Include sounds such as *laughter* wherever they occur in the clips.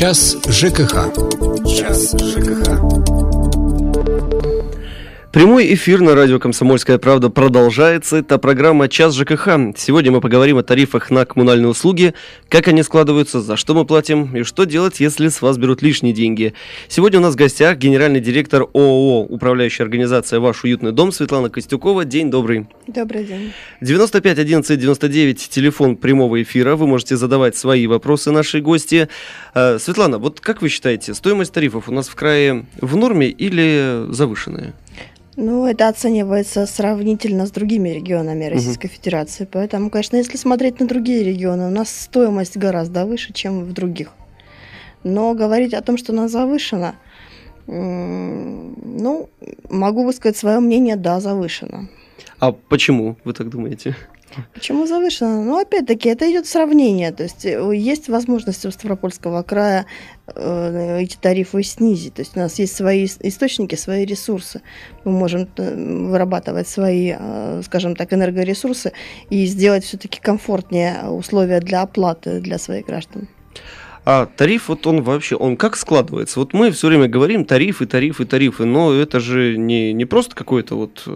Час ЖКХ. Час ЖКХ. Прямой эфир на радио «Комсомольская правда» продолжается. Это программа «Час ЖКХ». Сегодня мы поговорим о тарифах на коммунальные услуги, как они складываются, за что мы платим и что делать, если с вас берут лишние деньги. Сегодня у нас в гостях генеральный директор ООО «Управляющая организация «Ваш уютный дом» Светлана Костюкова. День добрый. Добрый день. 95 11 99, телефон прямого эфира. Вы можете задавать свои вопросы нашей гости. Э, Светлана, вот как вы считаете, стоимость тарифов у нас в крае в норме или завышенная? Ну, это оценивается сравнительно с другими регионами Российской угу. Федерации. Поэтому, конечно, если смотреть на другие регионы, у нас стоимость гораздо выше, чем в других. Но говорить о том, что она завышена, ну, могу высказать свое мнение, да, завышена. А почему вы так думаете? Почему завышено? Ну, опять-таки, это идет сравнение. То есть э, есть возможность у Ставропольского края э, эти тарифы снизить. То есть у нас есть свои источники, свои ресурсы. Мы можем э, вырабатывать свои, скажем так, энергоресурсы и сделать все-таки комфортнее условия для оплаты для своих граждан. А тариф, вот он вообще, он как складывается? Вот мы все время говорим тарифы, тарифы, тарифы, но это же не, не просто какой-то вот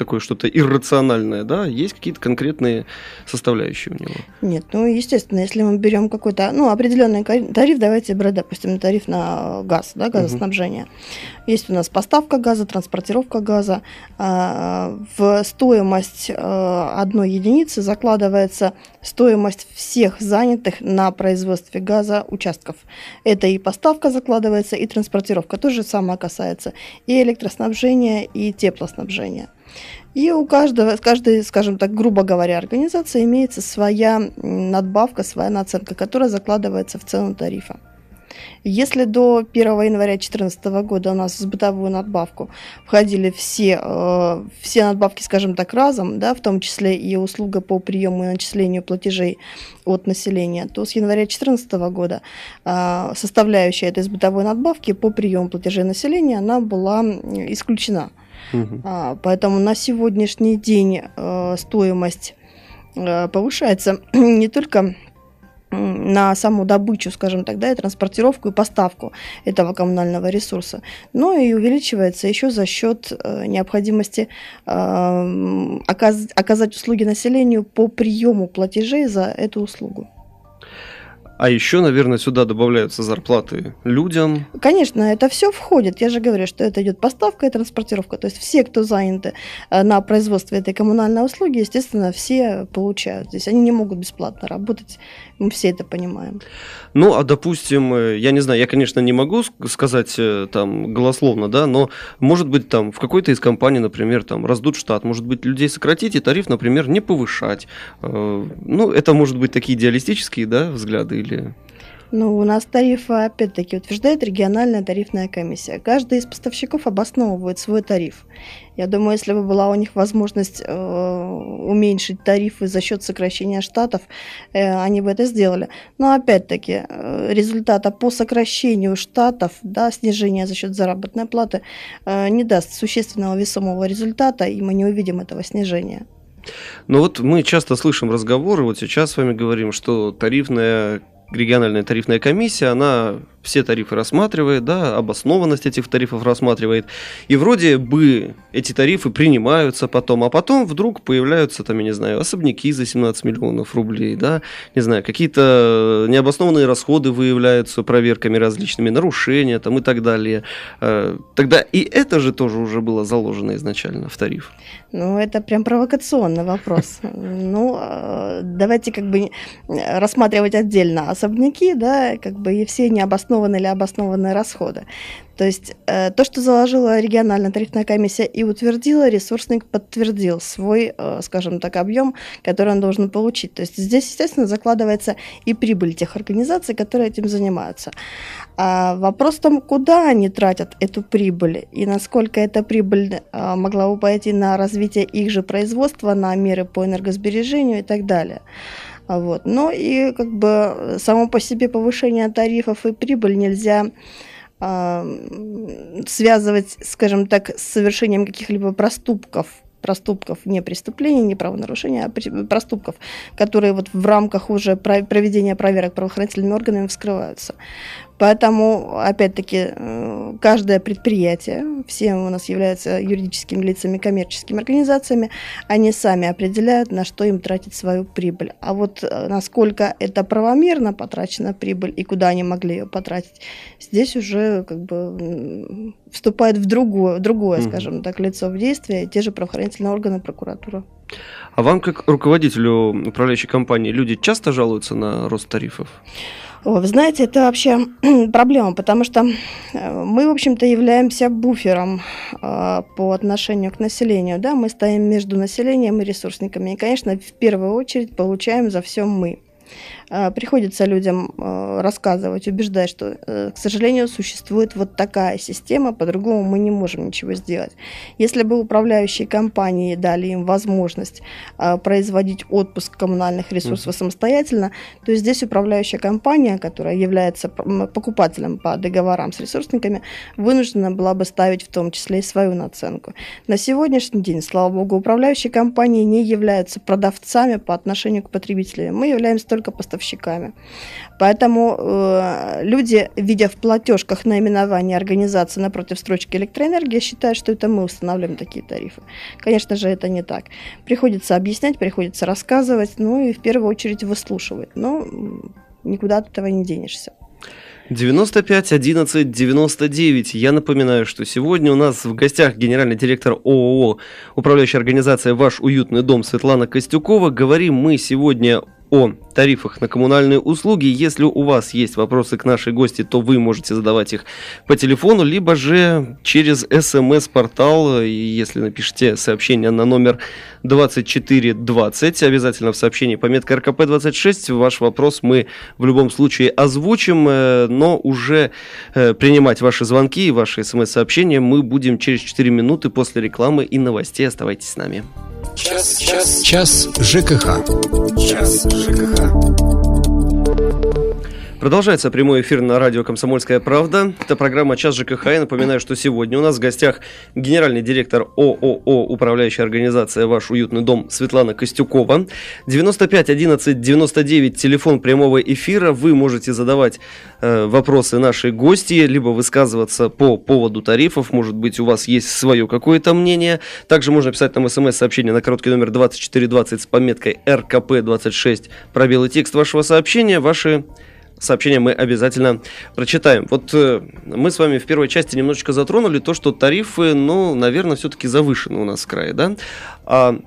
такое что-то иррациональное, да, есть какие-то конкретные составляющие у него? Нет, ну, естественно, если мы берем какой-то, ну, определенный тариф, давайте брать, допустим, тариф на газ, да, газоснабжение. Угу. Есть у нас поставка газа, транспортировка газа. А, в стоимость а, одной единицы закладывается стоимость всех занятых на производстве газа участков. Это и поставка закладывается, и транспортировка. То же самое касается и электроснабжения, и теплоснабжения. И у каждого, каждой, скажем так, грубо говоря, организации имеется своя надбавка, своя наценка, которая закладывается в цену тарифа. Если до 1 января 2014 года у нас в бытовую надбавку входили все, э, все надбавки, скажем так, разом, да, в том числе и услуга по приему и начислению платежей от населения, то с января 2014 года э, составляющая этой бытовой надбавки по приему платежей населения она была исключена. А, поэтому на сегодняшний день э, стоимость э, повышается *clears throat* не только на саму добычу, скажем так, да, и транспортировку и поставку этого коммунального ресурса, но и увеличивается еще за счет э, необходимости э, оказ оказать услуги населению по приему платежей за эту услугу. А еще, наверное, сюда добавляются зарплаты людям. Конечно, это все входит. Я же говорю, что это идет поставка и транспортировка. То есть все, кто заняты э, на производстве этой коммунальной услуги, естественно, все получают. Здесь они не могут бесплатно работать. Мы все это понимаем. Ну, а допустим, э, я не знаю, я, конечно, не могу сказать э, там голословно, да, но может быть там в какой-то из компаний, например, там раздут штат, может быть людей сократить и тариф, например, не повышать. Ну, это может быть такие идеалистические, да, взгляды или ну, у нас тарифы, опять-таки, утверждает региональная тарифная комиссия. Каждый из поставщиков обосновывает свой тариф. Я думаю, если бы была у них возможность э, уменьшить тарифы за счет сокращения штатов, э, они бы это сделали. Но опять-таки, э, результата по сокращению штатов, да, снижения за счет заработной платы, э, не даст существенного весомого результата, и мы не увидим этого снижения. Но вот мы часто слышим разговоры, вот сейчас с вами говорим, что тарифная региональная тарифная комиссия, она все тарифы рассматривает, да, обоснованность этих тарифов рассматривает. И вроде бы эти тарифы принимаются потом, а потом вдруг появляются, там, я не знаю, особняки за 17 миллионов рублей, да, не знаю, какие-то необоснованные расходы выявляются проверками различными, нарушения там и так далее. Э, тогда и это же тоже уже было заложено изначально в тариф. Ну, это прям провокационный вопрос. Ну, э, давайте как бы рассматривать отдельно особняки, да, как бы и все необоснованные обоснованные или обоснованные расходы. То есть э, то, что заложила региональная тарифная комиссия и утвердила, ресурсник подтвердил свой, э, скажем так, объем, который он должен получить. То есть здесь, естественно, закладывается и прибыль тех организаций, которые этим занимаются. А вопрос в том, куда они тратят эту прибыль и насколько эта прибыль э, могла бы пойти на развитие их же производства, на меры по энергосбережению и так далее. Вот. Но и как бы само по себе повышение тарифов и прибыль нельзя э, связывать, скажем так, с совершением каких-либо проступков проступков, не преступлений, не правонарушений, а проступков, которые вот в рамках уже проведения проверок правоохранительными органами вскрываются. Поэтому, опять-таки, э, каждое предприятие, все у нас являются юридическими лицами, коммерческими организациями, они сами определяют, на что им тратить свою прибыль. А вот э, насколько это правомерно потрачена прибыль и куда они могли ее потратить, здесь уже как бы вступает в другое, другое mm скажем так, лицо в действие, те же правоохранительные органы, прокуратура. А вам, как руководителю управляющей компании, люди часто жалуются на рост тарифов? Вы знаете, это вообще *clears throat* проблема, потому что э, мы, в общем-то, являемся буфером э, по отношению к населению. Да? Мы стоим между населением и ресурсниками. И, конечно, в первую очередь получаем за все мы. А, приходится людям а, рассказывать, убеждать, что, э, к сожалению, существует вот такая система, по-другому мы не можем ничего сделать. Если бы управляющие компании дали им возможность производить отпуск коммунальных ресурсов самостоятельно, то здесь управляющая компания, которая является покупателем по договорам с ресурсниками, вынуждена была бы ставить в том числе и свою наценку. На сегодняшний день, слава богу, управляющие компании не являются продавцами по отношению к потребителям. Мы являемся только поставщиками поставщиками. Поэтому э, люди, видя в платежках наименование организации напротив строчки электроэнергии, считают, что это мы устанавливаем такие тарифы. Конечно же, это не так. Приходится объяснять, приходится рассказывать, ну и в первую очередь выслушивать. Но никуда от этого не денешься. 95 11 99. Я напоминаю, что сегодня у нас в гостях генеральный директор ООО «Управляющая организация «Ваш уютный дом» Светлана Костюкова. Говорим мы сегодня о тарифах на коммунальные услуги. Если у вас есть вопросы к нашей гости, то вы можете задавать их по телефону, либо же через смс-портал. Если напишите сообщение на номер 2420, обязательно в сообщении пометка РКП-26, ваш вопрос мы в любом случае озвучим, э, но уже э, принимать ваши звонки и ваши смс-сообщения мы будем через 4 минуты после рекламы и новостей. Оставайтесь с нами. Час, час, час ЖКХ. Час ЖКХ. Música Продолжается прямой эфир на радио «Комсомольская правда». Это программа «Час ЖКХ». Я напоминаю, что сегодня у нас в гостях генеральный директор ООО «Управляющая организация «Ваш уютный дом» Светлана Костюкова. 95 11 99 телефон прямого эфира. Вы можете задавать э, вопросы нашей гости, либо высказываться по поводу тарифов. Может быть, у вас есть свое какое-то мнение. Также можно писать нам смс-сообщение на короткий номер 2420 с пометкой РКП26. Пробелы текст вашего сообщения. Ваши сообщение мы обязательно прочитаем. Вот э, мы с вами в первой части немножечко затронули то, что тарифы, ну, наверное, все-таки завышены у нас в крае, да? А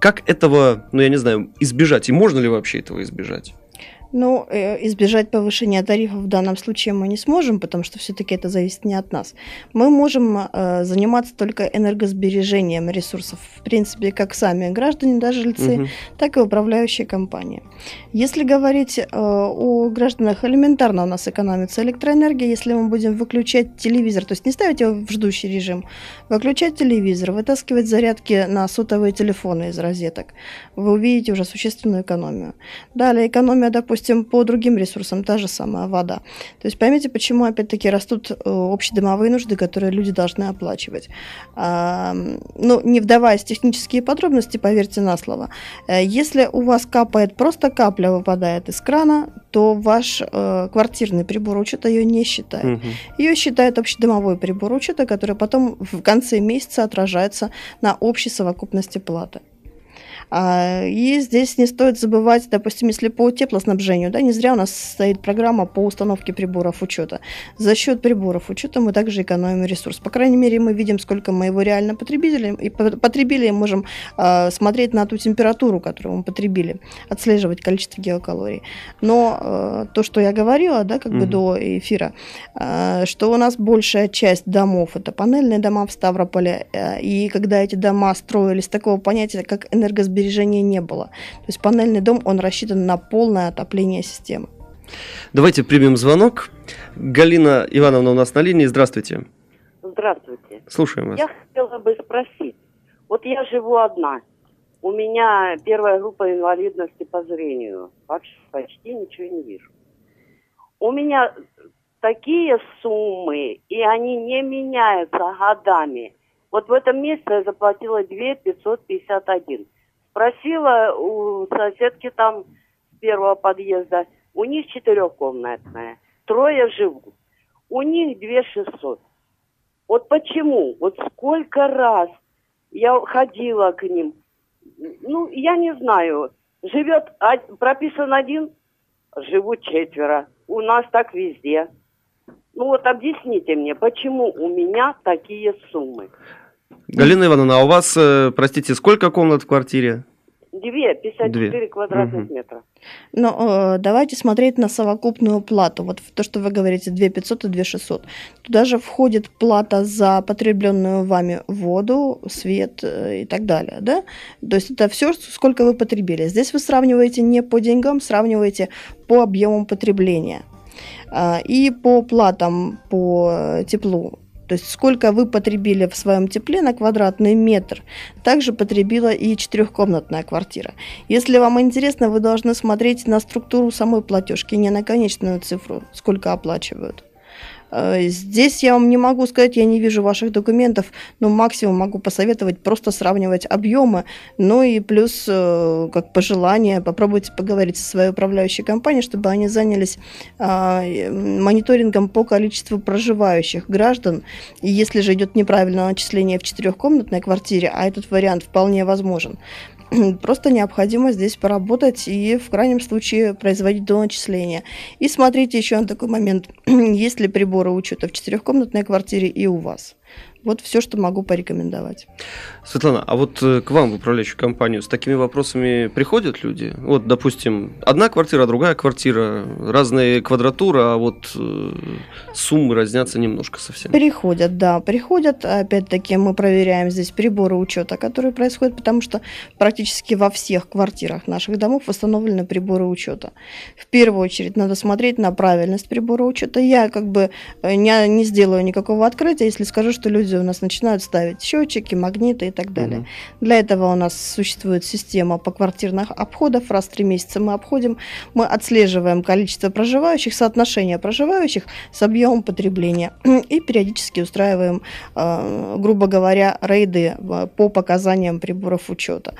как этого, ну, я не знаю, избежать? И можно ли вообще этого избежать? Ну, э, избежать повышения тарифов в данном случае мы не сможем, потому что все-таки это зависит не от нас. Мы можем э, заниматься только энергосбережением ресурсов, в принципе, как сами граждане, да, жильцы, угу. так и управляющие компании. Если говорить э, о гражданах, элементарно у нас экономится электроэнергия, если мы будем выключать телевизор, то есть не ставить его в ждущий режим, выключать телевизор, вытаскивать зарядки на сотовые телефоны из розеток, вы увидите уже существенную экономию. Далее экономия, допустим, допустим, по другим ресурсам та же самая вода. То есть поймите, почему опять-таки растут э, общедомовые нужды, которые люди должны оплачивать. Ну, не вдаваясь в технические подробности, поверьте на слово, э, если у вас капает просто капля выпадает из крана, то ваш э, квартирный прибор учета ее не считает. Угу. Ее считает общедомовой прибор учета, который потом в конце месяца отражается на общей совокупности платы. А, и здесь не стоит забывать, допустим, если по теплоснабжению, да, не зря у нас стоит программа по установке приборов учета. За счет приборов учета мы также экономим ресурс. По крайней мере, мы видим, сколько мы его реально потребили, и потребили, можем э, смотреть на ту температуру, которую мы потребили, отслеживать количество геокалорий. Но э, то, что я говорила, да, как угу. бы до эфира, что у нас большая часть домов это панельные дома в Ставрополе, и когда эти дома строились, такого понятия, как энергосбережение сбережения не было. То есть панельный дом, он рассчитан на полное отопление системы. Давайте примем звонок. Галина Ивановна у нас на линии. Здравствуйте. Здравствуйте. Слушаем вас. Я хотела бы спросить. Вот я живу одна. У меня первая группа инвалидности по зрению. Вообще почти ничего не вижу. У меня такие суммы, и они не меняются годами. Вот в этом месяце я заплатила 2 551. Спросила у соседки там с первого подъезда, у них четырехкомнатная, трое живут, у них 2 600. Вот почему? Вот сколько раз я ходила к ним. Ну, я не знаю. Живет, прописан один, живут четверо. У нас так везде. Ну вот объясните мне, почему у меня такие суммы? Галина Ивановна, а у вас, э, простите, сколько комнат в квартире? Две, 54 Две. квадратных угу. метра. Но э, давайте смотреть на совокупную плату. Вот то, что вы говорите, 2 500 и 2 600. Туда же входит плата за потребленную вами воду, свет э, и так далее. Да? То есть это все, сколько вы потребили. Здесь вы сравниваете не по деньгам, сравниваете по объемам потребления. Э, и по платам по теплу то есть сколько вы потребили в своем тепле на квадратный метр, также потребила и четырехкомнатная квартира. Если вам интересно, вы должны смотреть на структуру самой платежки, не на конечную цифру, сколько оплачивают. Э, здесь я вам не могу сказать, я не вижу ваших документов, но максимум могу посоветовать просто сравнивать объемы, ну и плюс, э, как пожелание, попробуйте поговорить со своей управляющей компанией, чтобы они занялись а, мониторингом по количеству проживающих граждан. И если же идет неправильное начисление в четырехкомнатной квартире, а этот вариант вполне возможен, *clears throat* Просто необходимо здесь поработать и в крайнем случае производить доначисления. И смотрите еще на такой момент, *clears throat* есть ли приборы учета в четырехкомнатной квартире и у вас. Вот все, что могу порекомендовать. Светлана, а вот э, к вам в управляющую компанию с такими вопросами приходят люди? Вот, допустим, одна квартира, другая квартира, разные квадратуры, а вот э, суммы разнятся немножко совсем. Приходят, да, приходят. Опять-таки мы проверяем здесь приборы учета, которые происходят, потому что практически во всех квартирах наших домов восстановлены приборы учета. В первую очередь надо смотреть на правильность прибора учета. Я как бы э, не, не сделаю никакого открытия, если скажу, что люди у нас начинают ставить счетчики, магниты и так далее. Угу. Для этого у нас существует система поквартирных обходов. Раз в три месяца мы обходим, мы отслеживаем количество проживающих, соотношение проживающих с объемом потребления *clears throat* и периодически устраиваем, э, грубо говоря, рейды э, по показаниям приборов учета.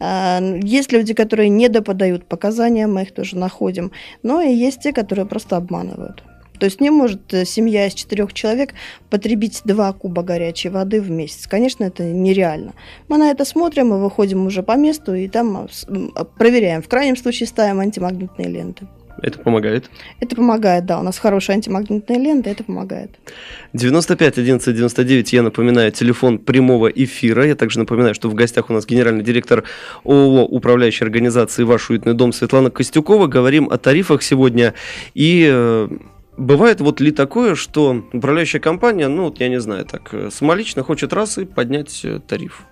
Э, есть люди, которые не доподают показания, мы их тоже находим, но и есть те, которые просто обманывают. То есть не может э, семья из четырех человек потребить два куба горячей воды в месяц. Конечно, это нереально. Мы на это смотрим и выходим уже по месту и там э, э, проверяем. В крайнем случае ставим антимагнитные ленты. Это помогает? Это помогает, да. У нас хорошая антимагнитная лента, это помогает. 95 11 99, я напоминаю, телефон прямого эфира. Я также напоминаю, что в гостях у нас генеральный директор ООО «Управляющей организации «Ваш уютный дом» Светлана Костюкова. Говорим о тарифах сегодня и Бывает вот ли такое, что управляющая компания, ну, вот я не знаю, так э, самолично хочет раз и поднять э, тариф?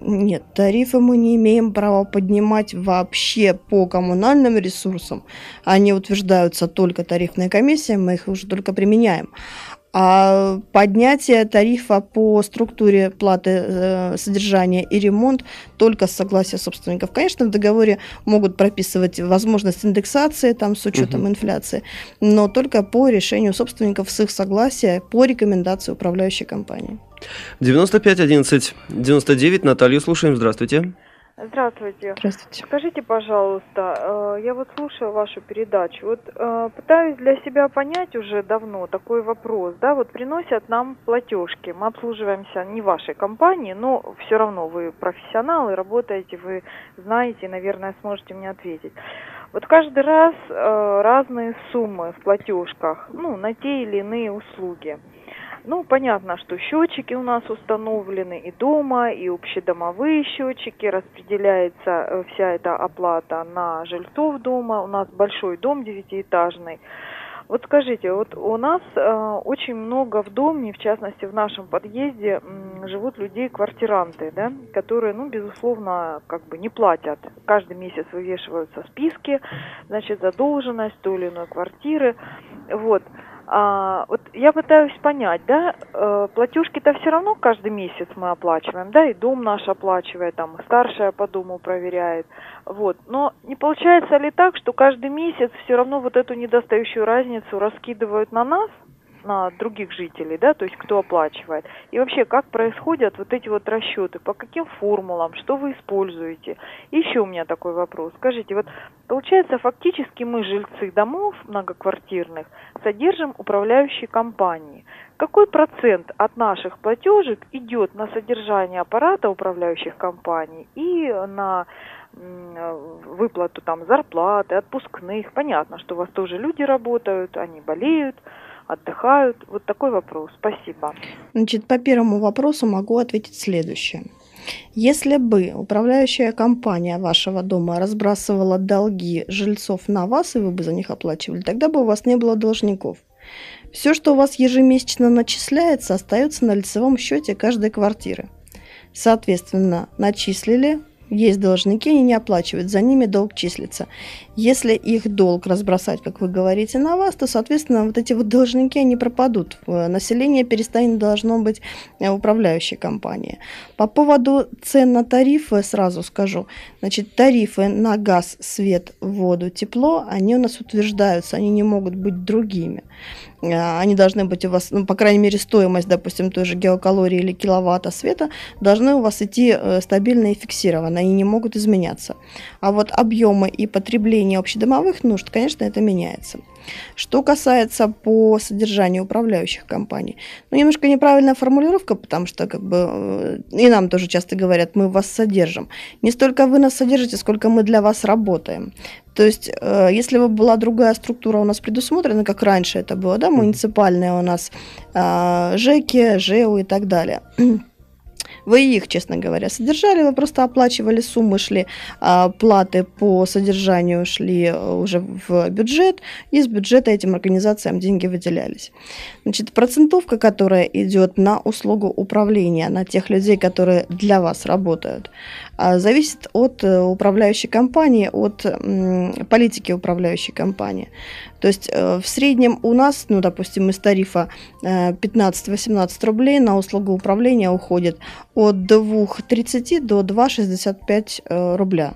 Нет, тарифы мы не имеем права поднимать вообще по коммунальным ресурсам. Они утверждаются только тарифной комиссией, мы их уже только применяем. А поднятие тарифа по структуре платы э, содержания и ремонт только с согласия собственников. Конечно, в договоре могут прописывать возможность индексации там, с учетом угу. инфляции, но только по решению собственников с их согласия по рекомендации управляющей компании. 95 11 99 Наталью слушаем. Здравствуйте. Здравствуйте. Здравствуйте. Скажите, пожалуйста, э, я вот слушаю вашу передачу, вот э, пытаюсь для себя понять уже давно такой вопрос, да, вот приносят нам платежки, мы обслуживаемся не вашей компании, но все равно вы профессионалы, работаете, вы знаете, наверное, сможете мне ответить. Вот каждый раз э, разные суммы в платежках, ну, на те или иные услуги. Ну, понятно, что счетчики у нас установлены и дома, и общедомовые счетчики, распределяется э, вся эта оплата на жильцов дома. У нас большой дом девятиэтажный. Вот скажите, вот у нас э, очень много в доме, в частности в нашем подъезде, э, живут людей квартиранты, да, которые, ну, безусловно, как бы не платят. Каждый месяц вывешиваются списки, значит, задолженность той или иной квартиры, вот. А, вот я пытаюсь понять, да, э, платежки-то все равно каждый месяц мы оплачиваем, да, и дом наш оплачивает, там, старшая по дому проверяет, вот. Но не получается ли так, что каждый месяц все равно вот эту недостающую разницу раскидывают на нас, на других жителей, да, то есть кто оплачивает. И вообще, как происходят вот эти вот расчеты, по каким формулам, что вы используете. Еще у меня такой вопрос. Скажите, вот получается, фактически мы, жильцы домов многоквартирных, содержим управляющие компании. Какой процент от наших платежек идет на содержание аппарата управляющих компаний и на выплату там зарплаты, отпускных. Понятно, что у вас тоже люди работают, они болеют, отдыхают. Вот такой вопрос. Спасибо. Значит, по первому вопросу могу ответить следующее. Если бы управляющая компания вашего дома разбрасывала долги жильцов на вас, и вы бы за них оплачивали, тогда бы у вас не было должников. Все, что у вас ежемесячно начисляется, остается на лицевом счете каждой квартиры. Соответственно, начислили, есть должники, они не оплачивают, за ними долг числится. Если их долг разбросать, как вы говорите, на вас, то, соответственно, вот эти вот должники, они пропадут. Население перестанет должно быть э, управляющей компанией. По поводу цен на тарифы сразу скажу. Значит, тарифы на газ, свет, воду, тепло, они у нас утверждаются, они не могут быть другими. Э, они должны быть у вас, ну, по крайней мере, стоимость, допустим, той же геокалории или киловатта света должны у вас идти э, стабильно и фиксированно, и не могут изменяться. А вот объемы и потребление общедомовых нужд, конечно, это меняется. Что касается по содержанию управляющих компаний, ну, немножко неправильная формулировка, потому что, как бы, э, и нам тоже часто говорят, мы вас содержим. Не столько вы нас содержите, сколько мы для вас работаем. То есть, э, если бы была другая структура у нас предусмотрена, как раньше это было, да, муниципальная у нас, э, ЖЭКи, ЖЭУ и так далее, Вы их, честно говоря, содержали, вы просто оплачивали суммы, шли а, платы по содержанию, шли э, уже в бюджет, и из бюджета этим организациям деньги выделялись. Значит, процентовка, которая идет на услугу управления, на тех людей, которые для вас работают, а, зависит от э, управляющей компании, от политики управляющей компании. То есть э, в среднем у нас, ну, допустим, из тарифа 15-18 рублей на услугу управления уходит от 2,30 до 2,65 э, рубля.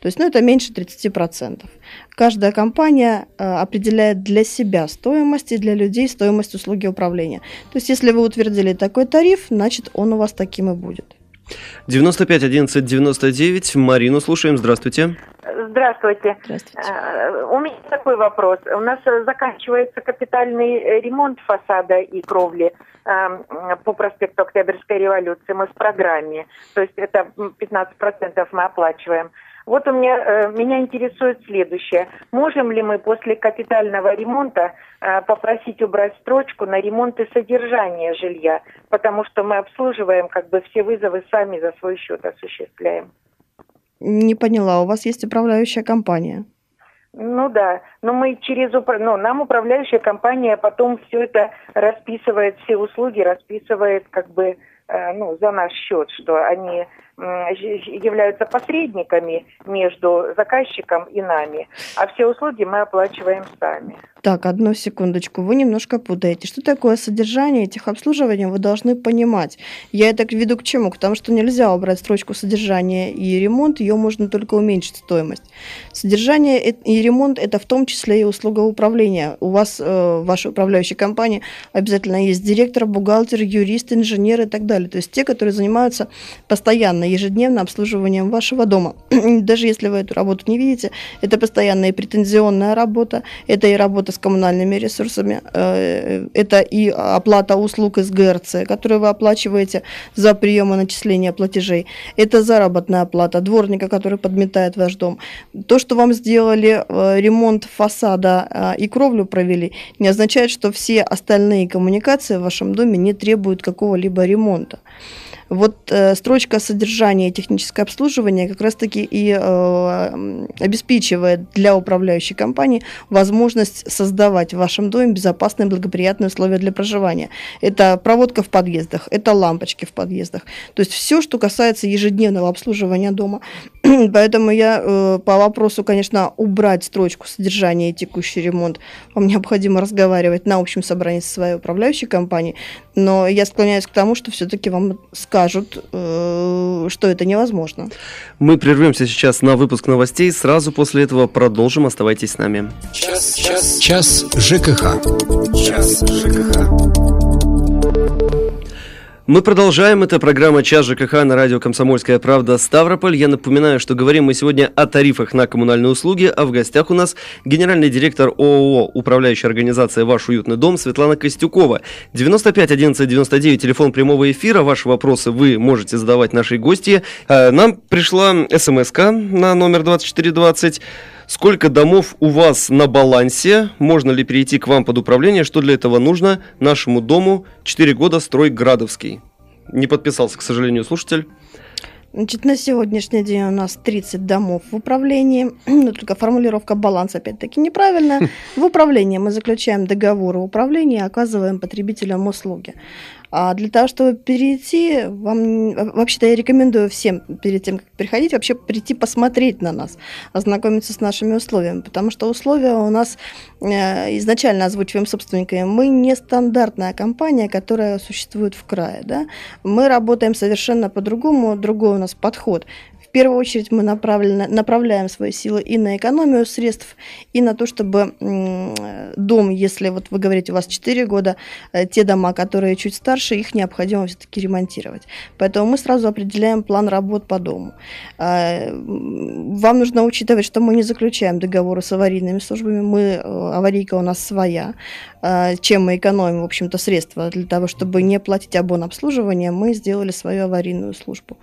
То есть, ну, это меньше 30%. Каждая компания э, определяет для себя стоимость и для людей стоимость услуги управления. То есть, если вы утвердили такой тариф, значит, он у вас таким и будет. 95 11 99. Марину слушаем. Здравствуйте. Здравствуйте. Здравствуйте. Э, у меня такой вопрос. У нас заканчивается капитальный ремонт фасада и кровли эм, по проспекту Октябрьской революции. Мы в программе. То есть это 15% мы оплачиваем. Вот у меня, э, меня интересует следующее. Можем ли мы после капитального ремонта э, попросить убрать строчку на ремонт и содержание жилья? Потому что мы обслуживаем как бы все вызовы сами за свой счет осуществляем. Не поняла, у вас есть управляющая компания? Ну да, но мы через ну, нам управляющая компания потом все это расписывает, все услуги расписывает как бы э, ну, за наш счет, что они являются посредниками между заказчиком и нами, а все услуги мы оплачиваем сами. Так, одну секундочку, вы немножко путаете. Что такое содержание этих обслуживаний, вы должны понимать. Я это веду к чему? К тому, что нельзя убрать строчку содержания и ремонт, ее можно только уменьшить стоимость. Содержание и ремонт – это в том числе и услуга управления. У вас, э, в вашей управляющей компании, обязательно есть директор, бухгалтер, юрист, инженер и так далее. То есть те, которые занимаются постоянно ежедневно обслуживанием вашего дома. *clears throat* Даже если вы эту работу не видите, это постоянная и претензионная работа, это и работа с коммунальными ресурсами, э, это и оплата услуг из ГРЦ, которые вы оплачиваете за прием и начисление платежей, это заработная плата дворника, который подметает ваш дом. То, что вам сделали э, ремонт фасада э, и кровлю провели, не означает, что все остальные коммуникации в вашем доме не требуют какого-либо ремонта. Вот э, строчка содержания и техническое обслуживание как раз-таки и э, обеспечивает для управляющей компании возможность создавать в вашем доме безопасные благоприятные условия для проживания. Это проводка в подъездах, это лампочки в подъездах. То есть все, что касается ежедневного обслуживания дома. *clears throat* Поэтому я э, по вопросу, конечно, убрать строчку содержания и текущий ремонт, вам необходимо разговаривать на общем собрании со своей управляющей компанией, но я склоняюсь к тому, что все-таки вам скажут, э, что это невозможно. Мы прервемся сейчас на выпуск новостей. Сразу после этого продолжим. Оставайтесь с нами. Час, час, час ЖКХ. Час ЖКХ. Мы продолжаем. Это программа «Час ЖКХ» на радио «Комсомольская правда» Ставрополь. Я напоминаю, что говорим мы сегодня о тарифах на коммунальные услуги, а в гостях у нас генеральный директор ООО «Управляющая организация «Ваш уютный дом» Светлана Костюкова. 95 11 99, телефон прямого эфира. Ваши вопросы вы можете задавать нашей гости. Э, нам пришла смс на номер 2420. Сколько домов у вас на балансе? Можно ли перейти к вам под управление? Что для этого нужно нашему дому? 4 года строй Градовский. Не подписался, к сожалению, слушатель. Значит, на сегодняшний день у нас 30 домов в управлении, *clears throat* но только формулировка баланса опять-таки неправильная. *laughs* В управлении мы заключаем договоры управления и оказываем потребителям услуги. А для того, чтобы перейти, вам вообще-то я рекомендую всем перед тем, как приходить, вообще прийти посмотреть на нас, ознакомиться с нашими условиями, потому что условия у нас э, изначально озвучиваем собственниками. Мы не стандартная компания, которая существует в крае. Да? Мы работаем совершенно по-другому, другой у нас подход. В первую очередь мы направляем свои силы и на экономию средств, и на то, чтобы дом, если вот вы говорите, у вас 4 года, э, те дома, которые чуть старше, их необходимо все-таки ремонтировать. Поэтому мы сразу определяем план работ по дому. А, вам нужно учитывать, что мы не заключаем договоры с аварийными службами, мы, э, аварийка у нас своя, а, чем мы экономим, в общем-то, средства для того, чтобы не платить обон обслуживания, мы сделали свою аварийную службу.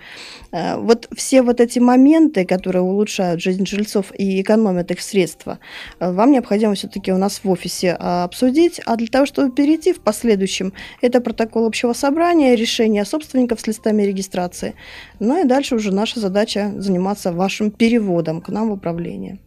А, вот все вот вот эти моменты, которые улучшают жизнь жильцов и экономят их средства, э, вам необходимо все-таки у нас в офисе а, обсудить. А для того, чтобы перейти в последующем, это протокол общего собрания, решение собственников с листами регистрации. Ну и дальше уже наша задача заниматься вашим переводом к нам в управление.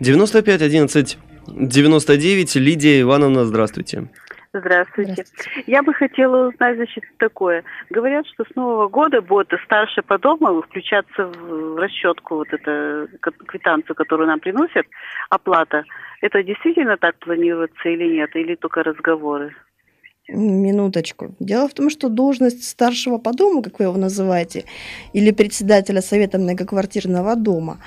95 11 99. Лидия Ивановна, здравствуйте. Здравствуйте. Здравствуйте. Я бы хотела узнать, значит, такое. Говорят, что с Нового года будет старше по дому включаться в расчетку, вот эту квитанцию, которую нам приносят, оплата. Это действительно так планируется или нет, или только разговоры? Минуточку. Дело в том, что должность старшего по дому, как вы его называете, или председателя совета многоквартирного дома,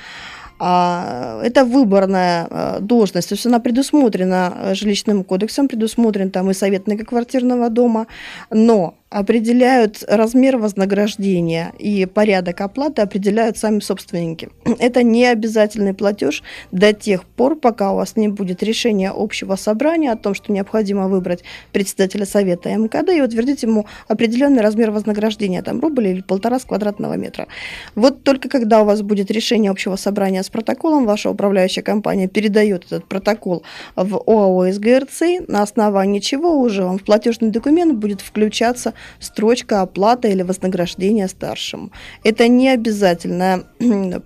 это выборная а, должность, то есть она предусмотрена э, жилищным кодексом, предусмотрен там и совет многоквартирного дома, но определяют размер вознаграждения и порядок оплаты определяют сами собственники. *clears throat* Это не обязательный платеж до тех пор, пока у вас не будет решения общего собрания о том, что необходимо выбрать председателя совета МКД и утвердить ему определенный размер вознаграждения, там рубль или полтора с квадратного метра. Вот только когда у вас будет решение общего собрания с протоколом, ваша управляющая компания передает этот протокол в ОАО СГРЦ, на основании чего уже вам в платежный документ будет включаться строчка оплата или вознаграждение старшему. Это не обязательная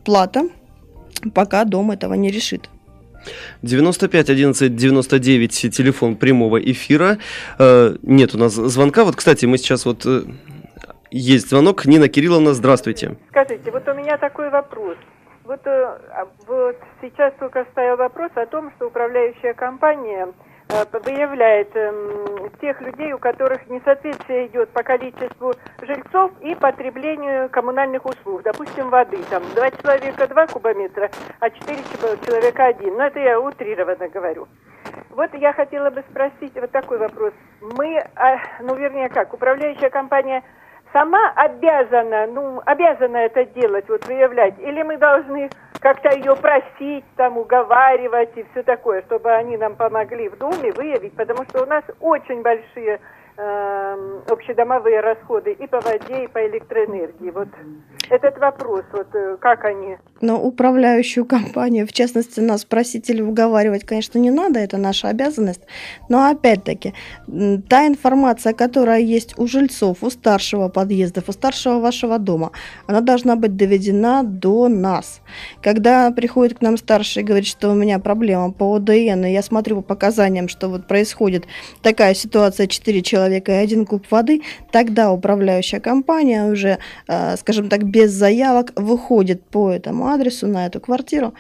плата, пока дом этого не решит. 95 11 99 телефон прямого эфира. Э, нет у нас звонка. Вот, кстати, мы сейчас вот э, есть звонок. Нина Кирилловна, здравствуйте. Скажите, вот у меня такой вопрос. Вот, э, а, вот сейчас только стоял вопрос о том, что управляющая компания выявляет эм, тех людей, у которых несоответствие идет по количеству жильцов и потреблению коммунальных услуг. Допустим, воды. Там два человека два кубометра, а четыре человека один. Но это я утрированно говорю. Вот я хотела бы спросить вот такой вопрос. Мы, а, ну вернее как, управляющая компания сама обязана, ну, обязана это делать, вот выявлять, или мы должны как-то ее просить, там, уговаривать и все такое, чтобы они нам помогли в доме выявить, потому что у нас очень большие э, общедомовые расходы и по воде, и по электроэнергии. Вот этот вопрос, вот э, как они? Но управляющую компанию, в частности, нас просить или уговаривать, конечно, не надо, это наша обязанность. Но опять-таки, та информация, которая есть у жильцов, у старшего подъезда, у старшего вашего дома, она должна быть доведена до нас. Когда приходит к нам старший и говорит, что у меня проблема по ОДН, и я смотрю по показаниям, что вот происходит такая ситуация, 4 человека и один куб воды, тогда управляющая компания уже, э, скажем так, без заявок выходит по этому адресу, на эту квартиру,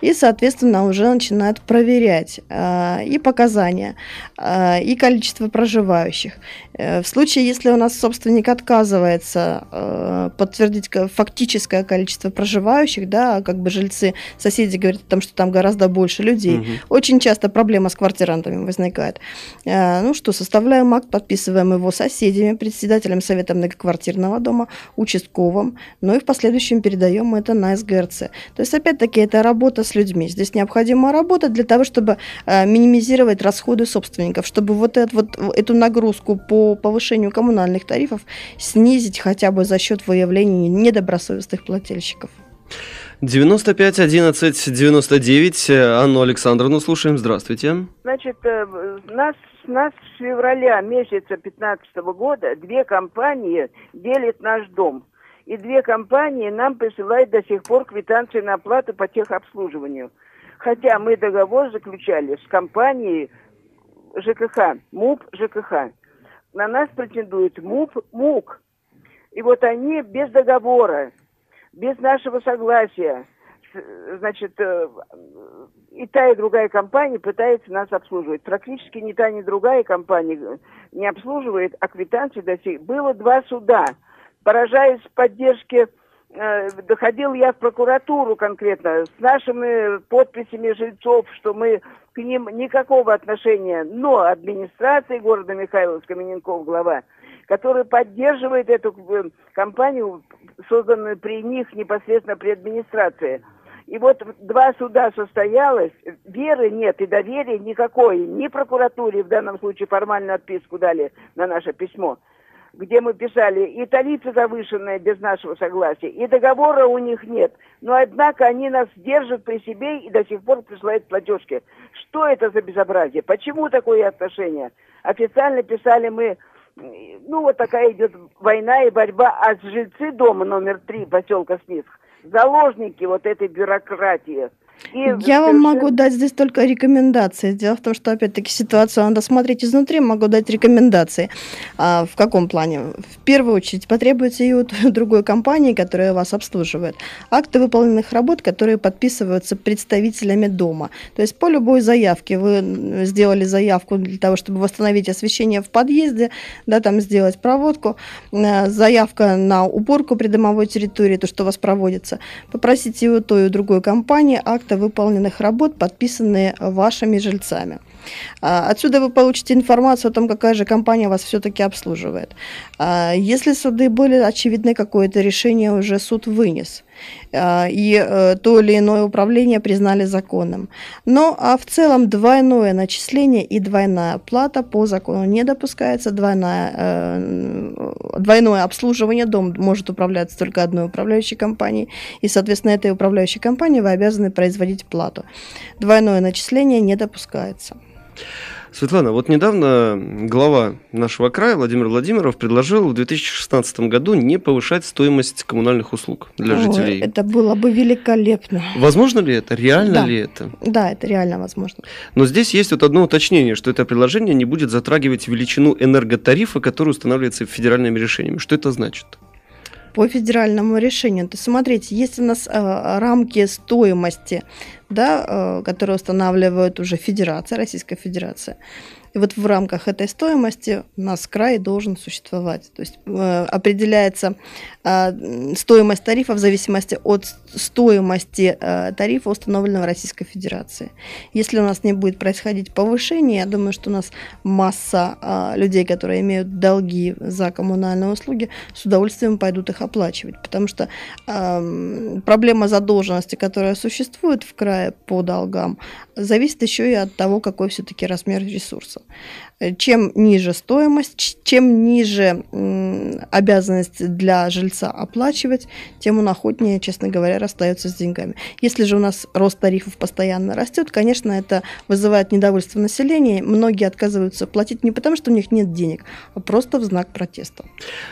и, соответственно, уже начинают проверять э, и показания, э, и количество проживающих. В случае, если у нас собственник отказывается подтвердить фактическое количество проживающих, да, как бы жильцы, соседи говорят о том, что там гораздо больше людей, угу. очень часто проблема с квартирантами возникает. Ну что, составляем акт, подписываем его соседями, председателем совета многоквартирного дома, участковым, ну и в последующем передаем это на СГРЦ. То есть, опять-таки, это работа с людьми. Здесь необходима работа для того, чтобы минимизировать расходы собственников, чтобы вот, это, вот эту нагрузку по повышению коммунальных тарифов снизить хотя бы за счет выявления недобросовестных плательщиков. 95 11 99. Анну Александровну слушаем. Здравствуйте. Значит, э, нас, нас с февраля месяца 2015 года две компании делят наш дом. И две компании нам присылают до сих пор квитанции на оплату по техобслуживанию. Хотя мы договор заключали с компанией ЖКХ, МУП ЖКХ на нас претендует МУП, МУК. И вот они без договора, без нашего согласия, значит, э, и та, и другая компания пытается нас обслуживать. Практически ни та, ни другая компания не обслуживает, а квитанции до сих... Было два суда. Поражаясь поддержке, э, доходил я в прокуратуру конкретно с нашими подписями жильцов, что мы к ним никакого отношения, но администрации города Михайловск, Камененков, глава, который поддерживает эту э, компанию, созданную при них непосредственно при администрации. И вот два суда состоялось, веры нет и доверия никакой, ни прокуратуре, в данном случае формальную отписку дали на наше письмо – где мы писали, и тарифы завышенные без нашего согласия, и договора у них нет. Но, однако, они нас держат при себе и до сих пор присылают платежки. Что это за безобразие? Почему такое отношение? Официально писали мы, ну, вот такая идет война и борьба, а жильцы дома номер три поселка Смиск, заложники вот этой бюрократии – и Я совершенно... вам могу дать здесь только рекомендации. Дело в том, что, опять-таки, ситуацию надо смотреть изнутри, могу дать рекомендации. А, в каком плане? В первую очередь, потребуется и от *laughs* другой компании, которая вас обслуживает, акты выполненных работ, которые подписываются представителями дома. То есть по любой заявке вы сделали заявку для того, чтобы восстановить освещение в подъезде, да, там сделать проводку, э, заявка на уборку придомовой территории, то, что у вас проводится, попросите у той и у другой компании акт акта выполненных работ, подписанные вашими жильцами. А, отсюда вы получите информацию о том, какая же компания вас все-таки обслуживает. А, если суды были очевидны, какое-то решение уже суд вынес, и э, то или иное управление признали законным. Но а в целом двойное начисление и двойная плата по закону не допускается. Двойная, э, двойное обслуживание дом может управляться только одной управляющей компанией, и, соответственно, этой управляющей компании вы обязаны производить плату. Двойное начисление не допускается. Светлана, вот недавно глава нашего края Владимир Владимиров предложил в 2016 году не повышать стоимость коммунальных услуг для Ой, жителей. Это было бы великолепно. Возможно ли это? Реально да. ли это? Да, это реально возможно. Но здесь есть вот одно уточнение, что это предложение не будет затрагивать величину энерготарифа, который устанавливается федеральными решениями. Что это значит? по федеральному решению. То есть, смотрите, есть у нас э, рамки стоимости, да, э, которые устанавливают уже Федерация, Российская Федерация. И вот в рамках этой стоимости у нас край должен существовать. То есть э, определяется э, стоимость тарифа в зависимости от стоимости э, тарифа, установленного Российской Федерацией. Если у нас не будет происходить повышение, я думаю, что у нас масса э, людей, которые имеют долги за коммунальные услуги, с удовольствием пойдут их оплачивать. Потому что э, проблема задолженности, которая существует в крае по долгам, зависит еще и от того, какой все-таки размер ресурса. Чем ниже стоимость, чем ниже обязанность для жильца оплачивать, тем он охотнее, честно говоря, расстается с деньгами. Если же у нас рост тарифов постоянно растет, конечно, это вызывает недовольство населения. Многие отказываются платить не потому, что у них нет денег, а просто в знак протеста.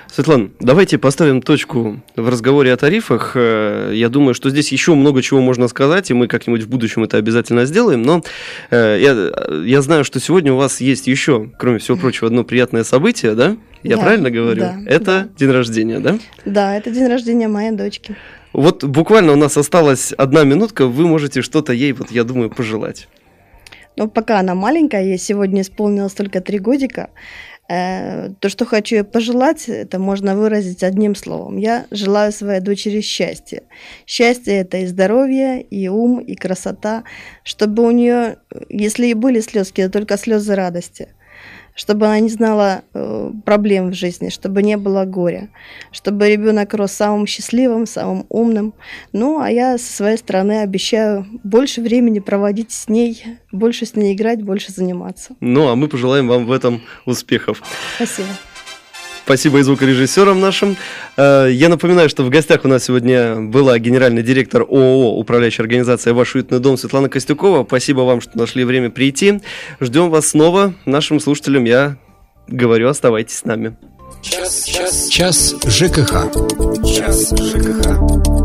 Светлана, давайте поставим точку в разговоре о тарифах. Э, я думаю, что здесь еще много чего можно сказать, и мы как-нибудь в будущем это обязательно сделаем. Но э, я, я знаю, что сегодня у вас есть еще кроме всего прочего, одно приятное событие, да? Я да, правильно говорю? Да, это да. день рождения, да? Да, это день рождения моей дочки. Вот буквально у нас осталась одна минутка, вы можете что-то ей, вот я думаю, пожелать. Ну, пока она маленькая, ей сегодня исполнилось только три годика, Э, то, что хочу ей пожелать, это можно выразить одним словом. Я желаю своей дочери счастья. Счастье это и здоровье, и ум, и красота, чтобы у нее, если и были слезки, это только слезы радости чтобы она не знала э, проблем в жизни, чтобы не было горя, чтобы ребенок рос самым счастливым, самым умным. Ну, а я со своей стороны обещаю больше времени проводить с ней, больше с ней играть, больше заниматься. Ну, а мы пожелаем вам в этом успехов. Спасибо. Спасибо и звукорежиссерам нашим. Э, я напоминаю, что в гостях у нас сегодня была генеральный директор ООО «Управляющая организация «Ваш уютный дом» Светлана Костюкова. Спасибо вам, что нашли время прийти. Ждем вас снова. Нашим слушателям я говорю, оставайтесь с нами. Час, час, час ЖКХ. Час ЖКХ.